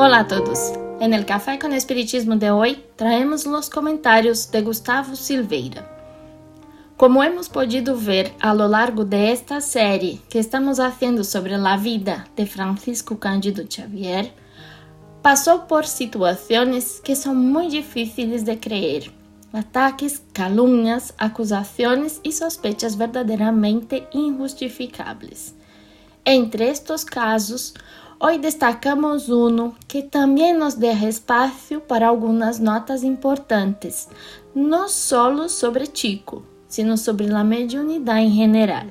Hola a todos. En el Café con Espiritismo de hoy traemos los comentarios de Gustavo Silveira. Como hemos podido ver a lo largo de esta série que estamos haciendo sobre a vida de Francisco Cândido Xavier, passou por situações que são muito difíceis de creer. Ataques, calúnias, acusações e sospechas verdadeiramente injustificáveis. Entre estes casos, hoje destacamos um que também nos deixa espaço para algumas notas importantes, não só sobre Chico, sino sobre a mediunidade em geral.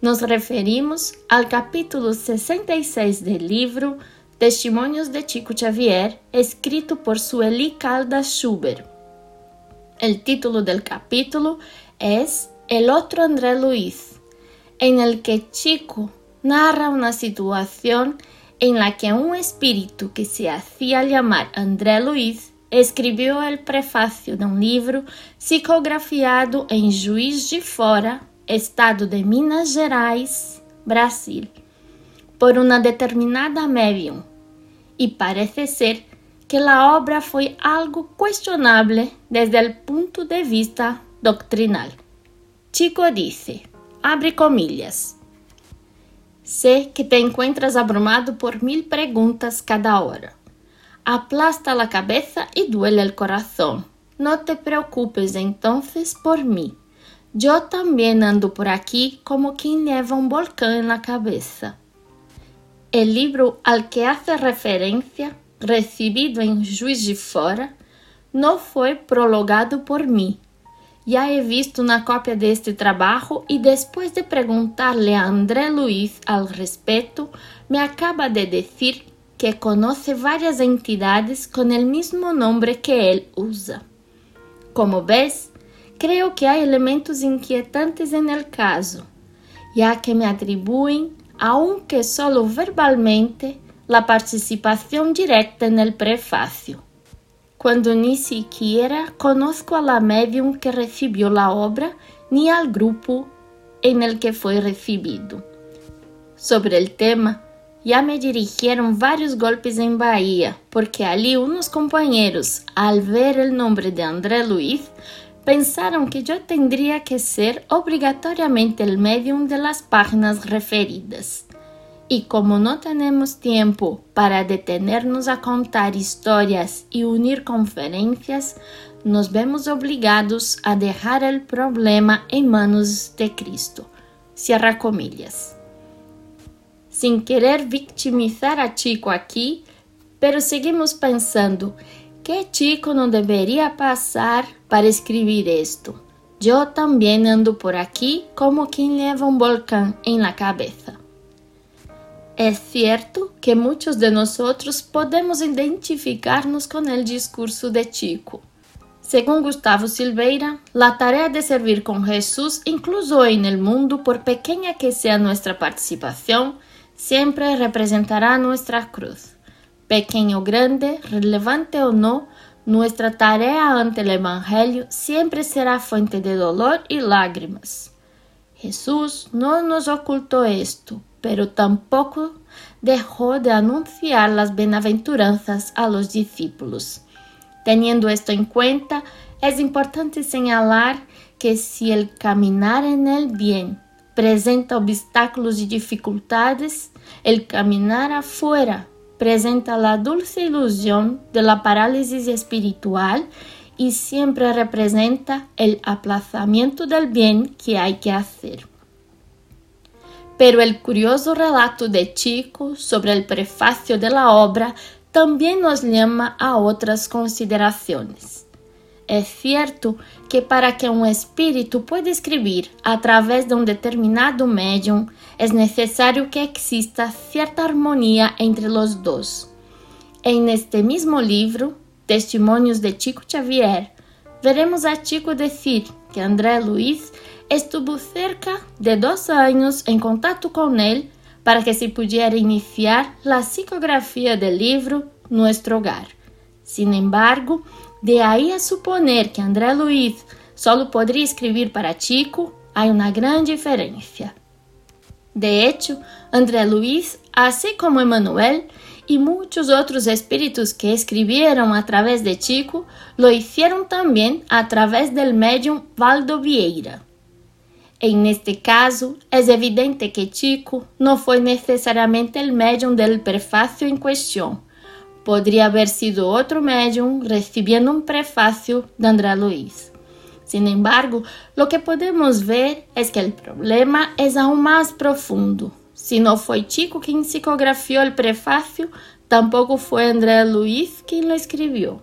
Nos referimos ao capítulo 66 do livro Testimonios de Chico Xavier, escrito por Sueli Caldas Schubert. El título del capítulo es El otro André Luis, en el que Chico narra una situación en la que un espíritu que se hacía llamar André Luis escribió el prefacio de un libro psicografiado en Juiz de Fora, estado de Minas Gerais, Brasil, por una determinada medium, y parece ser que la obra fue algo cuestionable desde el punto de vista doctrinal. Chico dice, abre comillas, Sé que te encuentras abrumado por mil preguntas cada hora. Aplasta la cabeza y duele el corazón. No te preocupes entonces por mí. Yo también ando por aquí como quien lleva un volcán en la cabeza. El libro al que hace referencia, recibido en Juiz de Fora, no fue prologado por mí, Já he visto uma cópia deste trabalho e depois de perguntar-lhe a André Luiz al respeito, me acaba de dizer que conhece várias entidades com o mesmo nome que ele usa. Como ves, creio que há elementos inquietantes el caso, já que me atribuem, aunque solo verbalmente, la participação direta el prefácio quando ni siquiera conozco a la medium que recibió la obra ni al grupo en el que fue recibido. Sobre el tema, ya me dirigieron varios golpes en Bahía, porque allí unos compañeros, al ver el nombre de André Luis, pensaron que yo tendría que ser obligatoriamente el medium de las páginas referidas. Y como no tenemos tiempo para detenernos a contar historias y unir conferencias, nos vemos obligados a dejar el problema en manos de Cristo. Cierra comillas. Sin querer victimizar a Chico aquí, pero seguimos pensando, ¿qué chico no debería pasar para escribir esto? Yo también ando por aquí como quien lleva un volcán en la cabeza. É certo que muitos de nós podemos identificar-nos com o discurso de Chico. Según Gustavo Silveira, a tarefa de servir com Jesus, incluso hoy no mundo, por pequena que seja nossa participação, sempre representará nossa cruz. Pequeno ou grande, relevante ou não, nossa tarefa ante o Evangelho sempre será fonte de dolor e lágrimas. Jesus não nos ocultou isto, pero tampoco dejó de anunciar las bienaventuranzas a los discípulos. Teniendo esto en cuenta, es importante señalar que si el caminar en el bien presenta obstáculos y dificultades, el caminar afuera presenta la dulce ilusión de la parálisis espiritual y siempre representa el aplazamiento del bien que hay que hacer. Pero el curioso relato de Chico sobre el prefacio de la obra también nos llama a otras consideraciones. É certo que para que um espírito pueda escrever através de um determinado médium, é necessário que exista certa harmonia entre os dois. En este mesmo livro, Testimônios de Chico Xavier, veremos a Chico dizer que André Luiz estuvo cerca de dos anos em contato com ele para que se pudiera iniciar a psicografia do livro Nuestro Hogar. Sin embargo, de aí a suponer que André Luiz solo poderia escrever para Chico, há uma grande diferença. De hecho, André Luiz, assim como Emmanuel, y muchos otros espíritus que escribieron a través de Chico lo hicieron también a través del medium Valdo Vieira. En este caso, es evidente que Chico no fue necesariamente el medium del prefacio en cuestión. Podría haber sido otro medium recibiendo un prefacio de André Luis. Sin embargo, lo que podemos ver es que el problema es aún más profundo. Si no fue Chico quien psicografió el prefacio, tampoco fue André Luis quien lo escribió.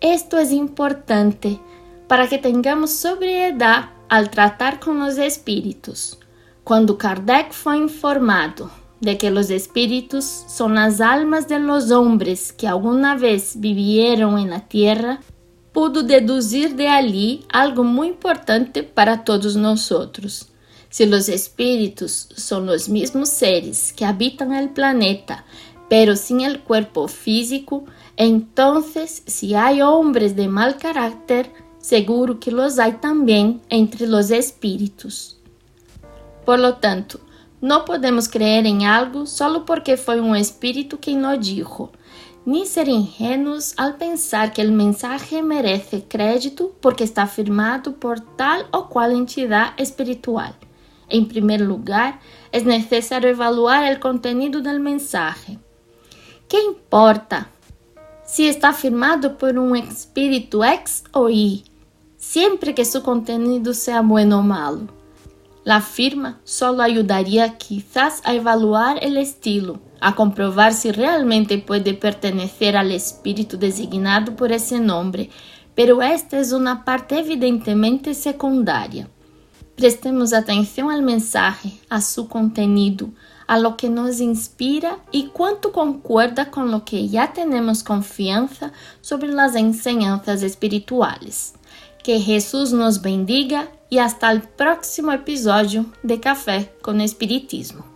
Esto es importante para que tengamos sobriedad al tratar con los espíritus. Cuando Kardec fue informado de que los espíritus son las almas de los hombres que alguna vez vivieron en la tierra, pudo deducir de allí algo muy importante para todos nosotros. Si los espíritus son los mismos seres que habitan el planeta, pero sin el cuerpo físico, entonces si hay hombres de mal carácter, seguro que los hay también entre los espíritus. Por lo tanto, no podemos creer en algo solo porque fue un espíritu quien lo dijo, ni ser ingenuos al pensar que el mensaje merece crédito porque está firmado por tal o cual entidad espiritual. En primer lugar, es necesario evaluar el contenido del mensaje. ¿Qué importa si está firmado por un espíritu X o Y, siempre que su contenido sea bueno o malo? La firma solo ayudaría quizás a evaluar el estilo, a comprobar si realmente puede pertenecer al espíritu designado por ese nombre, pero esta es una parte evidentemente secundaria. Prestemos atenção ao mensagem, a seu contenido, a lo que nos inspira e quanto concorda com lo que já temos confiança sobre as enseñanzas espirituais. Que Jesus nos bendiga e hasta o próximo episódio de Café com Espiritismo.